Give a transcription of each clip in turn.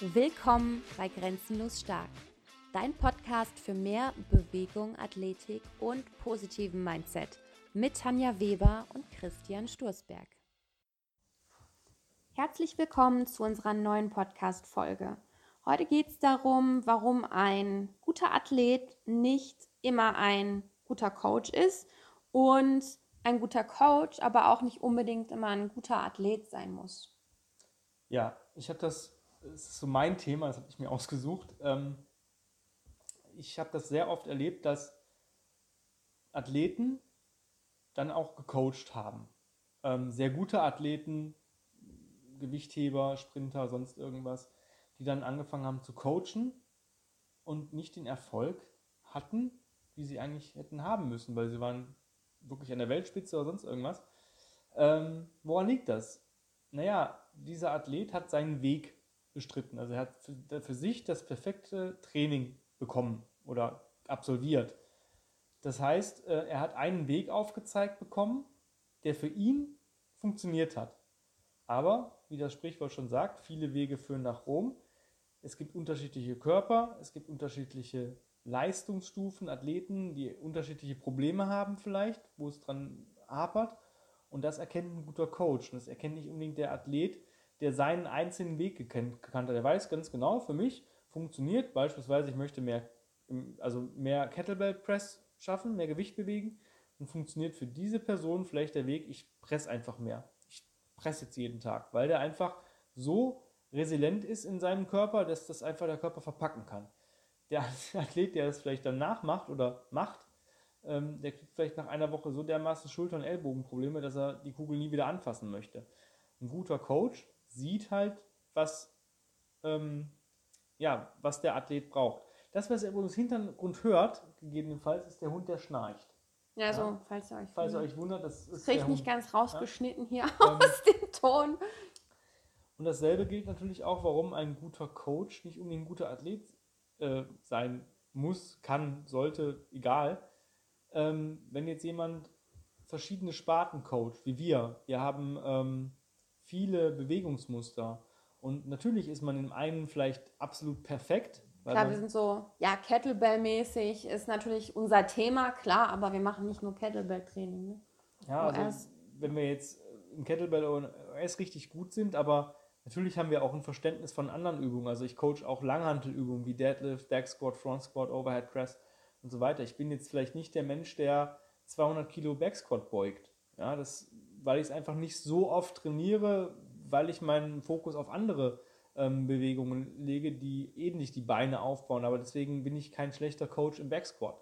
Willkommen bei Grenzenlos Stark, dein Podcast für mehr Bewegung, Athletik und positiven Mindset mit Tanja Weber und Christian Sturzberg. Herzlich willkommen zu unserer neuen Podcast-Folge. Heute geht es darum, warum ein guter Athlet nicht immer ein guter Coach ist und ein guter Coach aber auch nicht unbedingt immer ein guter Athlet sein muss. Ja, ich habe das ist so mein Thema, das habe ich mir ausgesucht. Ähm, ich habe das sehr oft erlebt, dass Athleten dann auch gecoacht haben. Ähm, sehr gute Athleten, Gewichtheber, Sprinter, sonst irgendwas, die dann angefangen haben zu coachen und nicht den Erfolg hatten, wie sie eigentlich hätten haben müssen, weil sie waren wirklich an der Weltspitze oder sonst irgendwas. Ähm, woran liegt das? Naja, dieser Athlet hat seinen Weg bestritten. Also er hat für, für sich das perfekte Training bekommen oder absolviert. Das heißt, äh, er hat einen Weg aufgezeigt bekommen, der für ihn funktioniert hat. Aber, wie das Sprichwort schon sagt, viele Wege führen nach Rom. Es gibt unterschiedliche Körper, es gibt unterschiedliche Leistungsstufen, Athleten, die unterschiedliche Probleme haben vielleicht, wo es dran hapert. Und das erkennt ein guter Coach. Und das erkennt nicht unbedingt der Athlet, der seinen einzelnen Weg gekannt, hat. Der weiß ganz genau, für mich funktioniert beispielsweise, ich möchte mehr, also mehr Kettlebell Press schaffen, mehr Gewicht bewegen und funktioniert für diese Person vielleicht der Weg, ich presse einfach mehr. Ich presse jetzt jeden Tag, weil der einfach so resilient ist in seinem Körper, dass das einfach der Körper verpacken kann. Der Athlet, der das vielleicht danach macht oder macht, ähm, der kriegt vielleicht nach einer Woche so dermaßen Schulter- und Ellbogenprobleme, dass er die Kugel nie wieder anfassen möchte. Ein guter Coach sieht halt, was, ähm, ja, was der Athlet braucht. Das, was ihr übrigens Hintergrund hört, gegebenenfalls, ist der Hund, der schnarcht. Ja, so, ja. falls ihr euch falls wundert. Ihr euch wundert, das ist. Kriegt nicht ganz rausgeschnitten ja? hier ähm, aus dem Ton. Und dasselbe gilt natürlich auch, warum ein guter Coach nicht unbedingt ein guter Athlet äh, sein muss, kann, sollte, egal. Ähm, wenn jetzt jemand verschiedene Sparten coacht, wie wir, wir haben ähm, viele Bewegungsmuster. Und natürlich ist man in einem vielleicht absolut perfekt. Klar, wir sind so, ja, Kettlebell-mäßig ist natürlich unser Thema, klar, aber wir machen nicht nur Kettlebell-Training. Ne? Ja, also wenn wir jetzt im Kettlebell OS richtig gut sind, aber natürlich haben wir auch ein Verständnis von anderen Übungen. Also ich coach auch Langhantelübungen wie Deadlift, Back Squat, Front Squat, Overhead Press und so weiter. Ich bin jetzt vielleicht nicht der Mensch, der 200 Kilo Back Squat beugt. Ja, das weil ich es einfach nicht so oft trainiere, weil ich meinen Fokus auf andere ähm, Bewegungen lege, die ähnlich die Beine aufbauen. Aber deswegen bin ich kein schlechter Coach im Backsquat.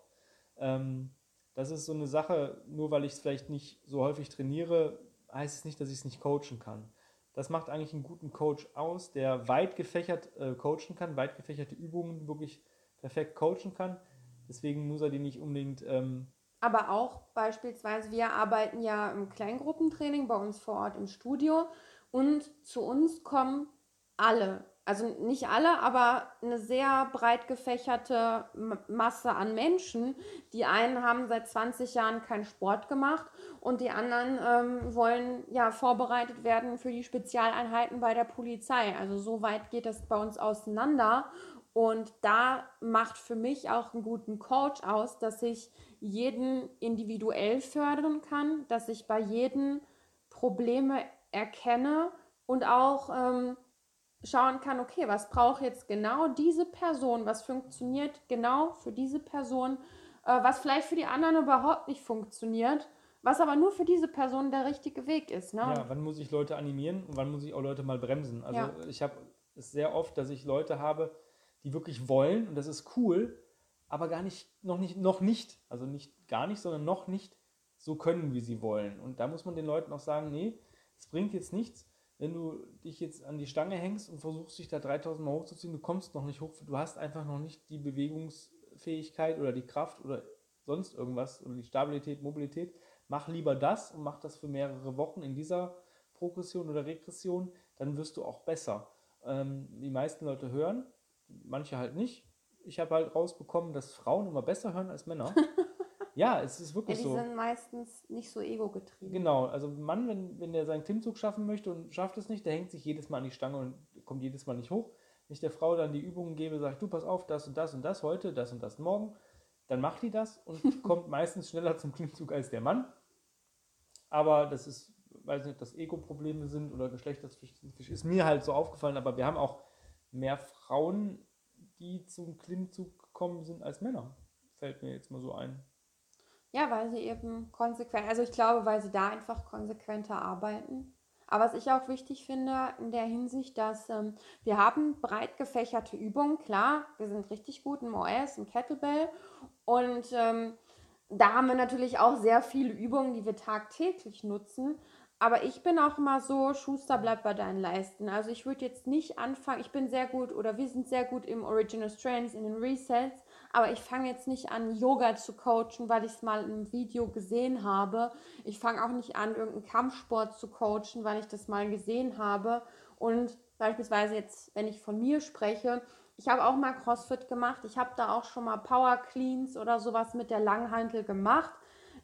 Ähm, das ist so eine Sache, nur weil ich es vielleicht nicht so häufig trainiere, heißt es nicht, dass ich es nicht coachen kann. Das macht eigentlich einen guten Coach aus, der weit gefächert äh, coachen kann, weit gefächerte Übungen wirklich perfekt coachen kann. Deswegen muss er die nicht unbedingt ähm, aber auch beispielsweise, wir arbeiten ja im Kleingruppentraining bei uns vor Ort im Studio und zu uns kommen alle, also nicht alle, aber eine sehr breit gefächerte Masse an Menschen. Die einen haben seit 20 Jahren keinen Sport gemacht und die anderen ähm, wollen ja vorbereitet werden für die Spezialeinheiten bei der Polizei. Also so weit geht das bei uns auseinander. Und da macht für mich auch einen guten Coach aus, dass ich jeden individuell fördern kann, dass ich bei jedem Probleme erkenne und auch ähm, schauen kann, okay, was braucht jetzt genau diese Person, was funktioniert genau für diese Person, äh, was vielleicht für die anderen überhaupt nicht funktioniert, was aber nur für diese Person der richtige Weg ist. Ne? Ja, wann muss ich Leute animieren und wann muss ich auch Leute mal bremsen? Also ja. ich habe es sehr oft, dass ich Leute habe, die wirklich wollen und das ist cool, aber gar nicht, noch nicht, noch nicht, also nicht gar nicht, sondern noch nicht so können, wie sie wollen. Und da muss man den Leuten auch sagen, nee, es bringt jetzt nichts, wenn du dich jetzt an die Stange hängst und versuchst, dich da 3000 Mal hochzuziehen, du kommst noch nicht hoch, du hast einfach noch nicht die Bewegungsfähigkeit oder die Kraft oder sonst irgendwas oder die Stabilität, Mobilität. Mach lieber das und mach das für mehrere Wochen in dieser Progression oder Regression, dann wirst du auch besser. Ähm, die meisten Leute hören, manche halt nicht ich habe halt rausbekommen, dass Frauen immer besser hören als Männer. ja, es ist wirklich ja, die so. Die sind meistens nicht so ego-getrieben. Genau, also ein Mann, wenn, wenn der seinen Klimmzug schaffen möchte und schafft es nicht, der hängt sich jedes Mal an die Stange und kommt jedes Mal nicht hoch. ich der Frau dann die Übungen gebe, sage ich, du pass auf, das und das und das heute, das und das morgen, dann macht die das und kommt meistens schneller zum Klimmzug als der Mann. Aber das ist, weiß nicht, ob das Ego-Probleme sind oder geschlechterspezifisch, ist mir halt so aufgefallen, aber wir haben auch mehr Frauen, die zum Klimmzug gekommen sind als Männer. Fällt mir jetzt mal so ein. Ja, weil sie eben konsequent, also ich glaube, weil sie da einfach konsequenter arbeiten. Aber was ich auch wichtig finde in der Hinsicht, dass ähm, wir haben breit gefächerte Übungen, klar, wir sind richtig gut im OS, im Kettlebell und ähm, da haben wir natürlich auch sehr viele Übungen, die wir tagtäglich nutzen. Aber ich bin auch immer so, Schuster bleibt bei deinen Leisten. Also ich würde jetzt nicht anfangen, ich bin sehr gut oder wir sind sehr gut im Original Strengths, in den Resets, aber ich fange jetzt nicht an, Yoga zu coachen, weil ich es mal im Video gesehen habe. Ich fange auch nicht an, irgendeinen Kampfsport zu coachen, weil ich das mal gesehen habe. Und beispielsweise jetzt, wenn ich von mir spreche, ich habe auch mal CrossFit gemacht. Ich habe da auch schon mal Power Cleans oder sowas mit der Langhantel gemacht.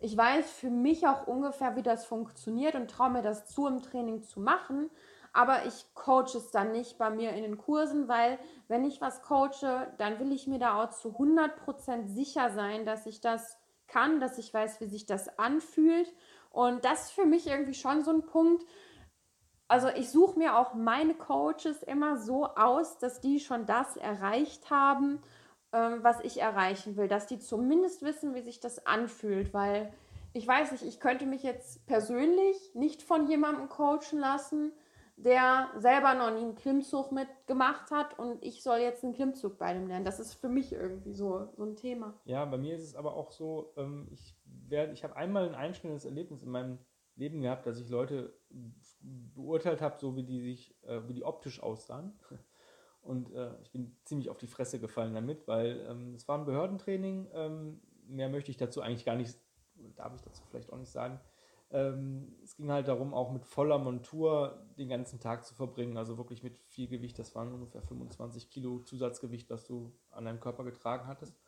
Ich weiß für mich auch ungefähr, wie das funktioniert und traue mir das zu, im Training zu machen. Aber ich coache es dann nicht bei mir in den Kursen, weil wenn ich was coache, dann will ich mir da auch zu 100% sicher sein, dass ich das kann, dass ich weiß, wie sich das anfühlt. Und das ist für mich irgendwie schon so ein Punkt. Also ich suche mir auch meine Coaches immer so aus, dass die schon das erreicht haben ähm, was ich erreichen will, dass die zumindest wissen, wie sich das anfühlt, weil ich weiß nicht, ich könnte mich jetzt persönlich nicht von jemandem coachen lassen, der selber noch nie einen Klimmzug mitgemacht hat und ich soll jetzt einen Klimmzug bei dem lernen. Das ist für mich irgendwie so, so ein Thema. Ja, bei mir ist es aber auch so, ähm, ich, ich habe einmal ein einschneidendes Erlebnis in meinem Leben gehabt, dass ich Leute beurteilt habe, so wie die sich, äh, wie die optisch aussahen. Und äh, ich bin ziemlich auf die Fresse gefallen damit, weil ähm, es war ein Behördentraining. Ähm, mehr möchte ich dazu eigentlich gar nicht, darf ich dazu vielleicht auch nicht sagen. Ähm, es ging halt darum, auch mit voller Montur den ganzen Tag zu verbringen, also wirklich mit viel Gewicht. Das waren ungefähr 25 Kilo Zusatzgewicht, was du an deinem Körper getragen hattest.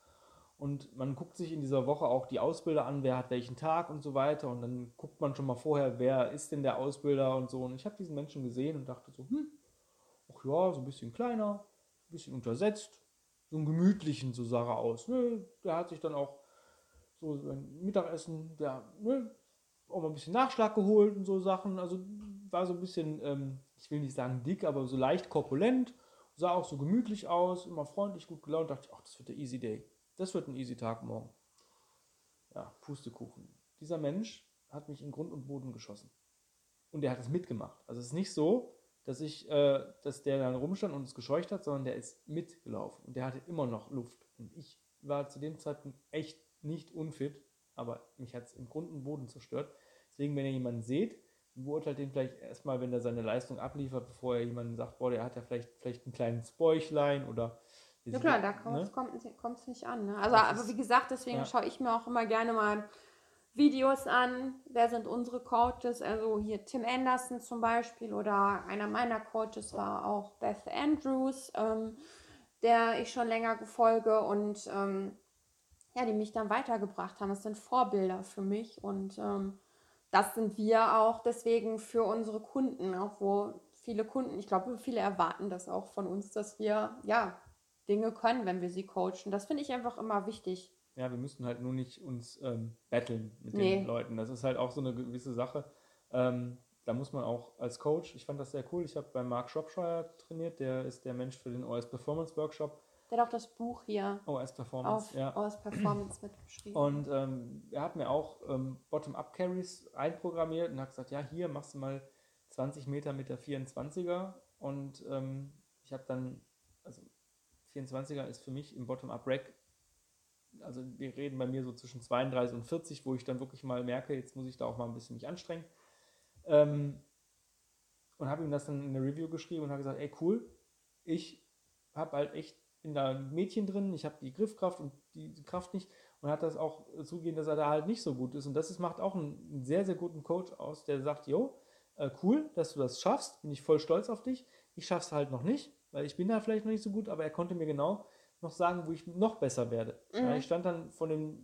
Und man guckt sich in dieser Woche auch die Ausbilder an, wer hat welchen Tag und so weiter. Und dann guckt man schon mal vorher, wer ist denn der Ausbilder und so. Und ich habe diesen Menschen gesehen und dachte so, hm, ja, so ein bisschen kleiner, ein bisschen untersetzt, so einen gemütlichen, so sah er aus. Ne? Der hat sich dann auch so sein Mittagessen, der ne, auch mal ein bisschen Nachschlag geholt und so Sachen. Also war so ein bisschen, ähm, ich will nicht sagen dick, aber so leicht korpulent, sah auch so gemütlich aus, immer freundlich, gut gelaunt. Dachte ich, ach, das wird der Easy Day. Das wird ein Easy Tag morgen. Ja, Pustekuchen. Dieser Mensch hat mich in Grund und Boden geschossen. Und er hat es mitgemacht. Also es ist nicht so, dass ich, äh, dass der dann rumstand und es gescheucht hat, sondern der ist mitgelaufen und der hatte immer noch Luft. Und ich war zu dem Zeitpunkt echt nicht unfit, aber mich hat es im Grund und Boden zerstört. Deswegen, wenn ihr jemanden seht, beurteilt den vielleicht erstmal, wenn er seine Leistung abliefert, bevor er jemanden sagt, boah, der hat ja vielleicht, vielleicht ein kleines Bäuchlein oder. Ja klar, da ne? kommt es nicht an. Ne? Also, aber wie gesagt, deswegen ja. schaue ich mir auch immer gerne mal Videos an, wer sind unsere Coaches, also hier Tim Anderson zum Beispiel oder einer meiner Coaches war auch Beth Andrews, ähm, der ich schon länger gefolge und ähm, ja, die mich dann weitergebracht haben. Das sind Vorbilder für mich und ähm, das sind wir auch deswegen für unsere Kunden, auch wo viele Kunden, ich glaube, viele erwarten das auch von uns, dass wir ja Dinge können, wenn wir sie coachen. Das finde ich einfach immer wichtig. Ja, wir müssen halt nur nicht uns ähm, battlen mit nee. den Leuten. Das ist halt auch so eine gewisse Sache. Ähm, da muss man auch als Coach, ich fand das sehr cool, ich habe bei Mark Shropshire trainiert, der ist der Mensch für den OS Performance Workshop. Der hat auch das Buch hier OS Performance, auf ja. OS Performance mitgeschrieben. Und ähm, er hat mir auch ähm, Bottom-Up-Carries einprogrammiert und hat gesagt, ja, hier machst du mal 20 Meter mit der 24er und ähm, ich habe dann, also 24er ist für mich im Bottom-Up-Rack also wir reden bei mir so zwischen 32 und 40, wo ich dann wirklich mal merke, jetzt muss ich da auch mal ein bisschen mich anstrengen. Ähm, und habe ihm das dann in der Review geschrieben und habe gesagt, ey cool, ich habe halt echt, bin da ein Mädchen drin, ich habe die Griffkraft und die, Kraft nicht und hat das auch zugegeben, dass er da halt nicht so gut ist. Und das ist, macht auch einen, einen sehr, sehr guten Coach aus, der sagt, jo, äh, cool, dass du das schaffst, bin ich voll stolz auf dich. Ich schaff's halt noch nicht, weil ich bin da vielleicht noch nicht so gut, aber er konnte mir genau noch sagen, wo ich noch besser werde. Mhm. Ja, ich stand dann von dem,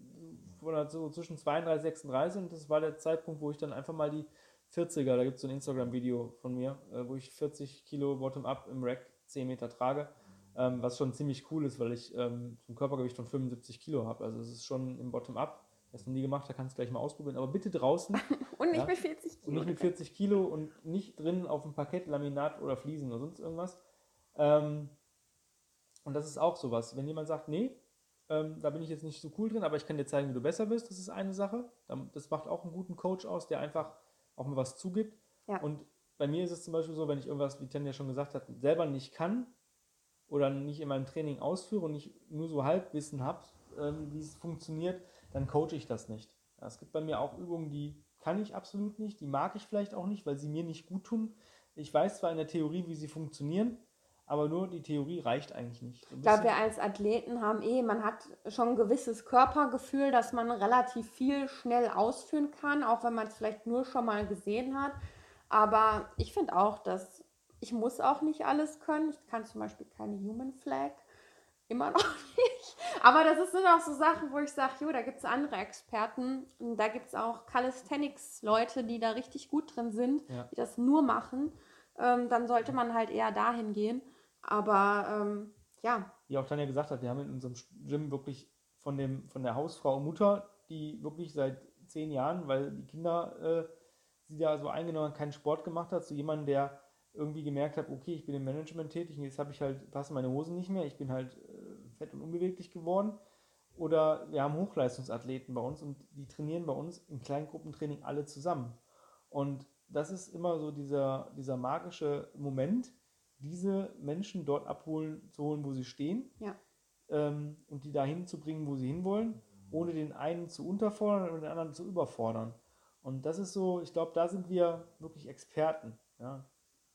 von so zwischen 32 und 36 und das war der Zeitpunkt, wo ich dann einfach mal die 40er, da gibt es so ein Instagram-Video von mir, äh, wo ich 40 Kilo Bottom-up im Rack 10 Meter trage. ähm, was schon ziemlich cool ist, weil ich ähm, ein Körpergewicht von 75 Kilo habe. Also es ist schon im Bottom-up. Wer es noch nie gemacht hat, kann es gleich mal ausprobieren. Aber bitte draußen. und nicht ja? mit 40 Kilo. Und nicht mit 40 Kilo und nicht drin auf dem Parkett, Laminat oder Fliesen oder sonst irgendwas. Ähm, und das ist auch sowas. Wenn jemand sagt, nee, ähm, da bin ich jetzt nicht so cool drin, aber ich kann dir zeigen, wie du besser bist, das ist eine Sache. Das macht auch einen guten Coach aus, der einfach auch mal was zugibt. Ja. Und bei mir ist es zum Beispiel so, wenn ich irgendwas, wie Tanja schon gesagt hat, selber nicht kann oder nicht in meinem Training ausführe und nicht nur so Halbwissen habe, ähm, wie es funktioniert, dann coache ich das nicht. Ja, es gibt bei mir auch Übungen, die kann ich absolut nicht, die mag ich vielleicht auch nicht, weil sie mir nicht gut tun. Ich weiß zwar in der Theorie, wie sie funktionieren, aber nur die Theorie reicht eigentlich nicht. ich glaube, wir als Athleten haben eh, man hat schon ein gewisses Körpergefühl, dass man relativ viel schnell ausführen kann, auch wenn man es vielleicht nur schon mal gesehen hat. Aber ich finde auch, dass ich muss auch nicht alles können. Ich kann zum Beispiel keine Human Flag. Immer noch nicht. Aber das sind auch so Sachen, wo ich sage, jo, da gibt es andere Experten. Und da gibt es auch Calisthenics-Leute, die da richtig gut drin sind, ja. die das nur machen. Ähm, dann sollte man halt eher dahin gehen. Aber ähm, ja. Wie auch Tanja gesagt hat, wir haben in unserem Gym wirklich von, dem, von der Hausfrau Mutter, die wirklich seit zehn Jahren, weil die Kinder äh, sie da so eingenommen keinen Sport gemacht hat, zu jemandem, der irgendwie gemerkt hat, okay, ich bin im Management tätig und jetzt habe ich halt, passen meine Hosen nicht mehr, ich bin halt äh, fett und unbeweglich geworden. Oder wir haben Hochleistungsathleten bei uns und die trainieren bei uns im Kleingruppentraining alle zusammen. Und das ist immer so dieser, dieser magische Moment, diese Menschen dort abholen, zu holen, wo sie stehen ja. ähm, und die dahin zu bringen, wo sie hinwollen, ohne den einen zu unterfordern und den anderen zu überfordern. Und das ist so, ich glaube, da sind wir wirklich Experten. Ja,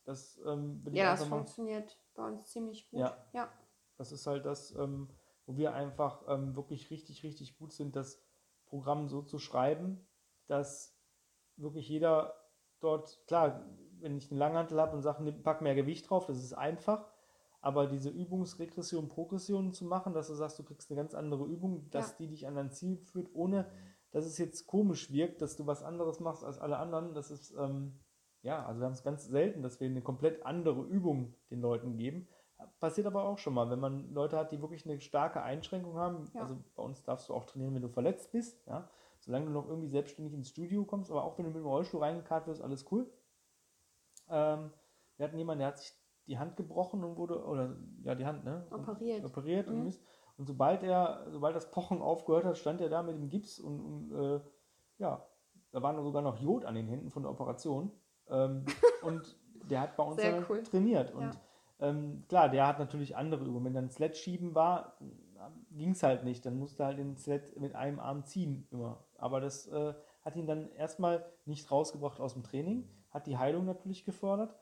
das, ähm, ja, das funktioniert bei uns ziemlich gut. Ja, ja. das ist halt das, ähm, wo wir einfach ähm, wirklich richtig, richtig gut sind, das Programm so zu schreiben, dass wirklich jeder dort, klar, wenn ich einen Langhantel habe und sage, pack mehr Gewicht drauf, das ist einfach. Aber diese Übungsregression, Progression zu machen, dass du sagst, du kriegst eine ganz andere Übung, dass ja. die dich an dein Ziel führt, ohne dass es jetzt komisch wirkt, dass du was anderes machst als alle anderen, das ist, ähm, ja, also wir haben es ganz selten, dass wir eine komplett andere Übung den Leuten geben. Passiert aber auch schon mal, wenn man Leute hat, die wirklich eine starke Einschränkung haben. Ja. Also bei uns darfst du auch trainieren, wenn du verletzt bist, ja. Solange du noch irgendwie selbstständig ins Studio kommst, aber auch wenn du mit dem Rollstuhl reingekarrt wirst, alles cool. Ähm, wir hatten jemanden, der hat sich die Hand gebrochen und wurde, oder ja, die Hand, ne? Operiert. Operiert mhm. und, und sobald er, sobald das Pochen aufgehört hat, stand er da mit dem Gips und, und äh, ja, da war sogar noch Jod an den Händen von der Operation. Ähm, und der hat bei uns dann cool. trainiert. Und ja. ähm, klar, der hat natürlich andere Übungen. Wenn dann Sled schieben war, ging es halt nicht. Dann musste halt den Sled mit einem Arm ziehen immer. Aber das äh, hat ihn dann erstmal nicht rausgebracht aus dem Training hat die Heilung natürlich gefördert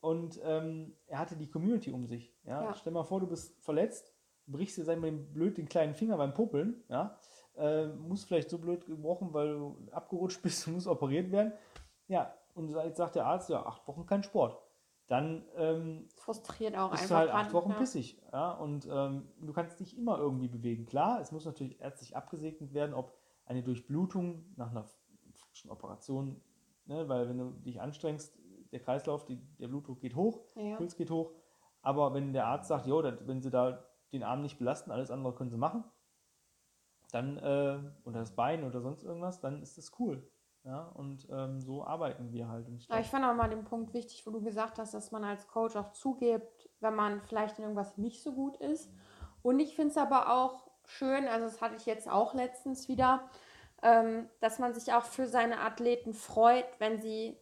und ähm, er hatte die Community um sich. Ja? ja? Stell mal vor, du bist verletzt, brichst dir mal, blöd den kleinen Finger beim Puppeln, ja? Äh, muss vielleicht so blöd gebrochen, weil du abgerutscht bist und muss operiert werden. Ja, und jetzt sagt der Arzt, ja, acht Wochen kein Sport. Dann ähm, frustriert auch bist einfach. Du halt acht Wochen ja. pissig. Ja? Und ähm, du kannst dich immer irgendwie bewegen. Klar, es muss natürlich ärztlich abgesegnet werden, ob eine Durchblutung nach einer frischen Operation ne? weil wenn du dich anstrengst, der Kreislauf, die, der Blutdruck geht hoch, ja. Puls geht hoch. Aber wenn der Arzt sagt, jo, wenn sie da den Arm nicht belasten, alles andere können sie machen, dann, äh, oder das Bein oder sonst irgendwas, dann ist das cool. Ja, und ähm, so arbeiten wir halt. ich, ich fand auch mal den Punkt wichtig, wo du gesagt hast, dass man als Coach auch zugibt, wenn man vielleicht in irgendwas nicht so gut ist. Und ich finde es aber auch schön, also das hatte ich jetzt auch letztens wieder, ähm, dass man sich auch für seine Athleten freut, wenn sie,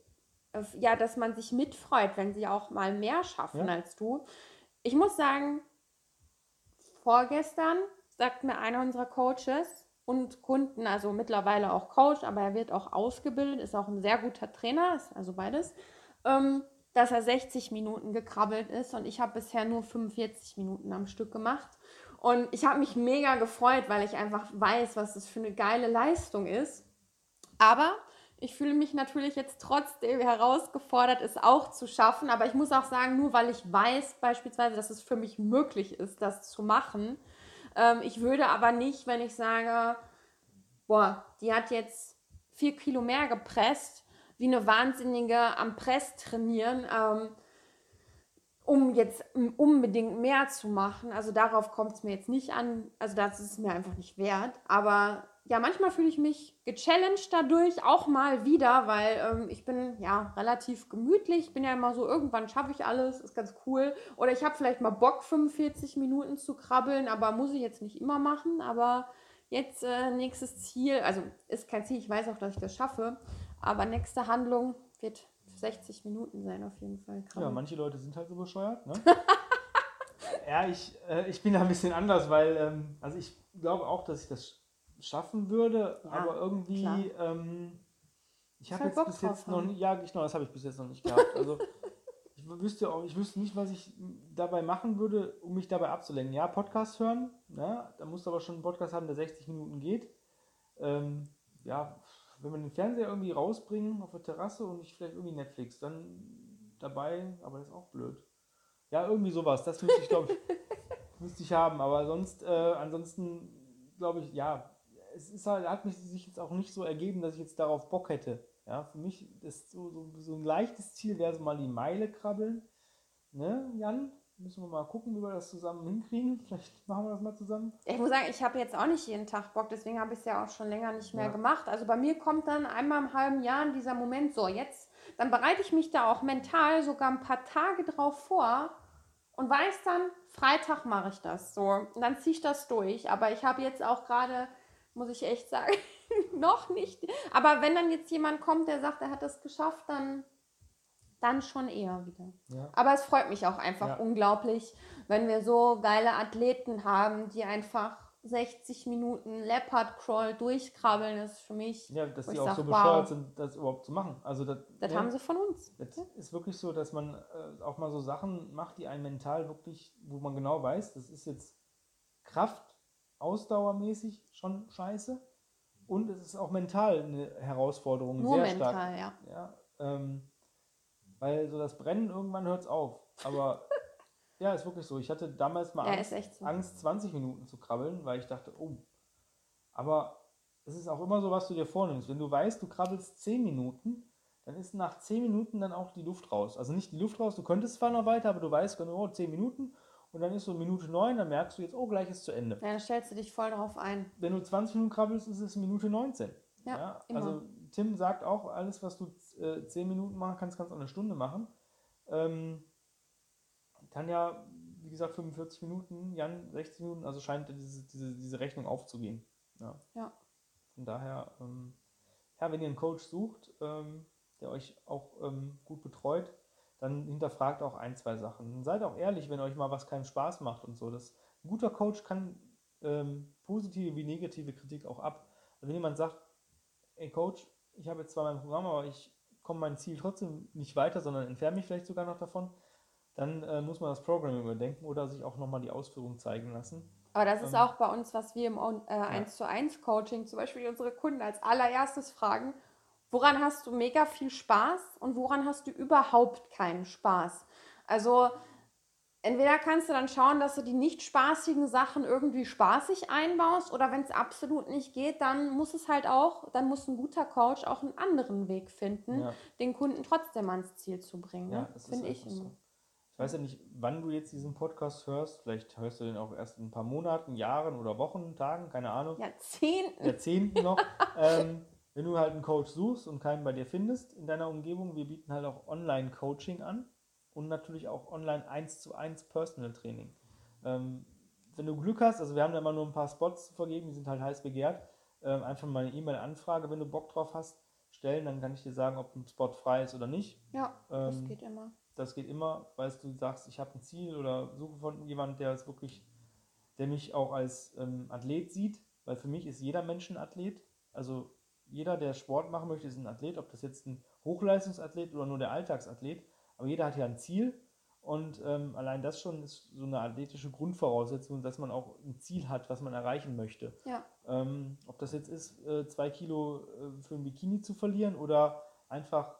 äh, ja, dass man sich mitfreut, wenn sie auch mal mehr schaffen ja. als du. Ich muss sagen, vorgestern sagt mir einer unserer Coaches und Kunden, also mittlerweile auch Coach, aber er wird auch ausgebildet, ist auch ein sehr guter Trainer, ist also beides, ähm, dass er 60 Minuten gekrabbelt ist und ich habe bisher nur 45 Minuten am Stück gemacht. Und ich habe mich mega gefreut, weil ich einfach weiß, was das für eine geile Leistung ist. Aber ich fühle mich natürlich jetzt trotzdem herausgefordert, es auch zu schaffen. Aber ich muss auch sagen, nur weil ich weiß beispielsweise, dass es für mich möglich ist, das zu machen. Ähm, ich würde aber nicht, wenn ich sage, boah, die hat jetzt vier Kilo mehr gepresst, wie eine Wahnsinnige am Press trainieren. Ähm, um jetzt unbedingt mehr zu machen. Also darauf kommt es mir jetzt nicht an. Also das ist es mir einfach nicht wert. Aber ja, manchmal fühle ich mich gechallenged dadurch, auch mal wieder, weil ähm, ich bin ja relativ gemütlich. Ich bin ja immer so, irgendwann schaffe ich alles, ist ganz cool. Oder ich habe vielleicht mal Bock, 45 Minuten zu krabbeln, aber muss ich jetzt nicht immer machen. Aber jetzt äh, nächstes Ziel, also ist kein Ziel, ich weiß auch, dass ich das schaffe, aber nächste Handlung wird 60 Minuten sein auf jeden Fall. Krabbeln. Ja, manche Leute sind halt so bescheuert, ne? ja, ich, äh, ich bin da ein bisschen anders, weil, ähm, also ich glaube auch, dass ich das schaffen würde, ja, aber irgendwie, ähm, ich habe jetzt bis jetzt noch nicht, ja, genau, das habe ich bis jetzt noch nicht gehabt. Also ich wüsste auch, ich wüsste nicht, was ich dabei machen würde, um mich dabei abzulenken. Ja, Podcast hören, ja, da musst du aber schon einen Podcast haben, der 60 Minuten geht. Ähm, ja, wenn wir den Fernseher irgendwie rausbringen auf der Terrasse und nicht vielleicht irgendwie Netflix, dann dabei, aber das ist auch blöd. Ja, irgendwie sowas, das müsste ich, glaube ich, müsste ich haben, aber sonst, äh, ansonsten, glaube ich, ja, es ist halt, hat mich sich jetzt auch nicht so ergeben, dass ich jetzt darauf Bock hätte. Ja, für mich ist so, so, so ein leichtes Ziel wäre so mal die Meile krabbeln. Ne, Jan? Müssen wir mal gucken, wie wir das zusammen hinkriegen. Vielleicht machen wir das mal zusammen. Ich muss sagen, ich habe jetzt auch nicht jeden Tag Bock, deswegen habe ich es ja auch schon länger nicht mehr ja. gemacht. Also bei mir kommt dann einmal im halben Jahr dieser Moment, so jetzt, dann bereite ich mich da auch mental sogar ein paar Tage drauf vor und weiß dann, Freitag mache ich das. So, und dann ziehe ich das durch. Aber ich habe jetzt auch gerade muss ich echt sagen. noch nicht. Aber wenn dann jetzt jemand kommt, der sagt, er hat das geschafft, dann, dann schon eher wieder. Ja. Aber es freut mich auch einfach ja. unglaublich, wenn wir so geile Athleten haben, die einfach 60 Minuten Leopard Crawl durchkrabbeln, das ist für mich. Ja, dass die auch sag, so bescheuert wow. sind, das überhaupt zu machen. Also das, das ja, haben sie von uns. Das ist wirklich so, dass man äh, auch mal so Sachen macht, die einen mental wirklich, wo man genau weiß, das ist jetzt Kraft ausdauermäßig schon scheiße. Und es ist auch mental eine Herausforderung. Nur sehr mental, stark. ja. ja ähm, weil so das Brennen irgendwann hört es auf. Aber ja, ist wirklich so. Ich hatte damals mal ja, Angst, so. Angst, 20 Minuten zu krabbeln, weil ich dachte, oh. Aber es ist auch immer so, was du dir vornimmst. Wenn du weißt, du krabbelst 10 Minuten, dann ist nach 10 Minuten dann auch die Luft raus. Also nicht die Luft raus, du könntest zwar noch weiter, aber du weißt genau, oh, 10 Minuten und dann ist so Minute 9, dann merkst du jetzt, oh, gleich ist zu Ende. Ja, dann stellst du dich voll darauf ein. Wenn du 20 Minuten krabbelst, ist es Minute 19. Ja, ja Also Tim sagt auch, alles, was du äh, 10 Minuten machen kannst, kannst du auch eine Stunde machen. Ähm, Tanja, wie gesagt, 45 Minuten, Jan 60 Minuten, also scheint diese, diese, diese Rechnung aufzugehen. Ja. ja. Von daher, ähm, ja, wenn ihr einen Coach sucht, ähm, der euch auch ähm, gut betreut, dann hinterfragt auch ein, zwei Sachen. Seid auch ehrlich, wenn euch mal was keinen Spaß macht und so. Das, ein guter Coach kann ähm, positive wie negative Kritik auch ab. Also wenn jemand sagt, ey Coach, ich habe jetzt zwar mein Programm, aber ich komme mein Ziel trotzdem nicht weiter, sondern entferne mich vielleicht sogar noch davon, dann äh, muss man das Programm überdenken oder sich auch nochmal die Ausführung zeigen lassen. Aber das ist ähm, auch bei uns, was wir im äh, 1 zu 1 Coaching zum Beispiel unsere Kunden als allererstes fragen, Woran hast du mega viel Spaß und woran hast du überhaupt keinen Spaß? Also entweder kannst du dann schauen, dass du die nicht spaßigen Sachen irgendwie spaßig einbaust oder wenn es absolut nicht geht, dann muss es halt auch, dann muss ein guter Coach auch einen anderen Weg finden, ja. den Kunden trotzdem ans Ziel zu bringen. Ja, ne? Finde ich immer. So. Ich weiß ja nicht, wann du jetzt diesen Podcast hörst. Vielleicht hörst du den auch erst in ein paar Monaten, Jahren oder Wochen, Tagen, keine Ahnung. Jahrzehnten. Jahrzehnten noch. ähm, wenn du halt einen Coach suchst und keinen bei dir findest in deiner Umgebung, wir bieten halt auch Online-Coaching an und natürlich auch online 1 zu 1 Personal Training. Ähm, wenn du Glück hast, also wir haben da immer nur ein paar Spots zu vergeben, die sind halt heiß begehrt, ähm, einfach mal eine E-Mail-Anfrage, wenn du Bock drauf hast, stellen, dann kann ich dir sagen, ob ein Spot frei ist oder nicht. Ja, ähm, das geht immer. Das geht immer, weil du sagst, ich habe ein Ziel oder suche von jemandem, der es wirklich, der mich auch als ähm, Athlet sieht, weil für mich ist jeder Mensch ein Athlet. Also jeder, der Sport machen möchte, ist ein Athlet, ob das jetzt ein Hochleistungsathlet oder nur der Alltagsathlet. Aber jeder hat ja ein Ziel und ähm, allein das schon ist so eine athletische Grundvoraussetzung, dass man auch ein Ziel hat, was man erreichen möchte. Ja. Ähm, ob das jetzt ist, äh, zwei Kilo äh, für ein Bikini zu verlieren oder einfach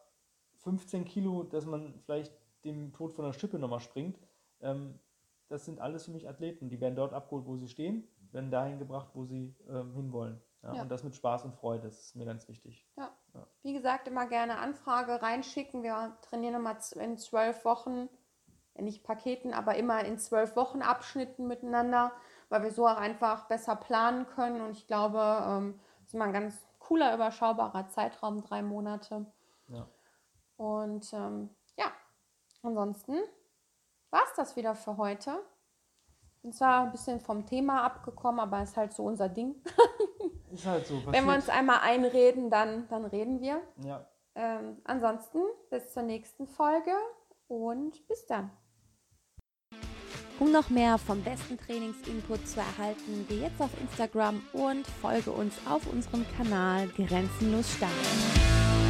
15 Kilo, dass man vielleicht dem Tod von der Schippe nochmal springt. Ähm, das sind alles für mich Athleten. Die werden dort abgeholt, wo sie stehen, werden dahin gebracht, wo sie ähm, hinwollen. Ja, ja. Und das mit Spaß und Freude, das ist mir ganz wichtig. Ja. Wie gesagt, immer gerne Anfrage reinschicken. Wir trainieren immer in zwölf Wochen nicht Paketen, aber immer in zwölf Wochen Abschnitten miteinander, weil wir so auch einfach besser planen können. Und ich glaube, ähm, das ist immer ein ganz cooler, überschaubarer Zeitraum, drei Monate. Ja. Und ähm, ja, ansonsten war es das wieder für heute. Bin zwar ein bisschen vom Thema abgekommen, aber ist halt so unser Ding. Ist halt so. Wenn wir passiert. uns einmal einreden, dann, dann reden wir. Ja. Ähm, ansonsten bis zur nächsten Folge und bis dann. Um noch mehr vom besten Trainingsinput zu erhalten, geh jetzt auf Instagram und folge uns auf unserem Kanal Grenzenlos Stark.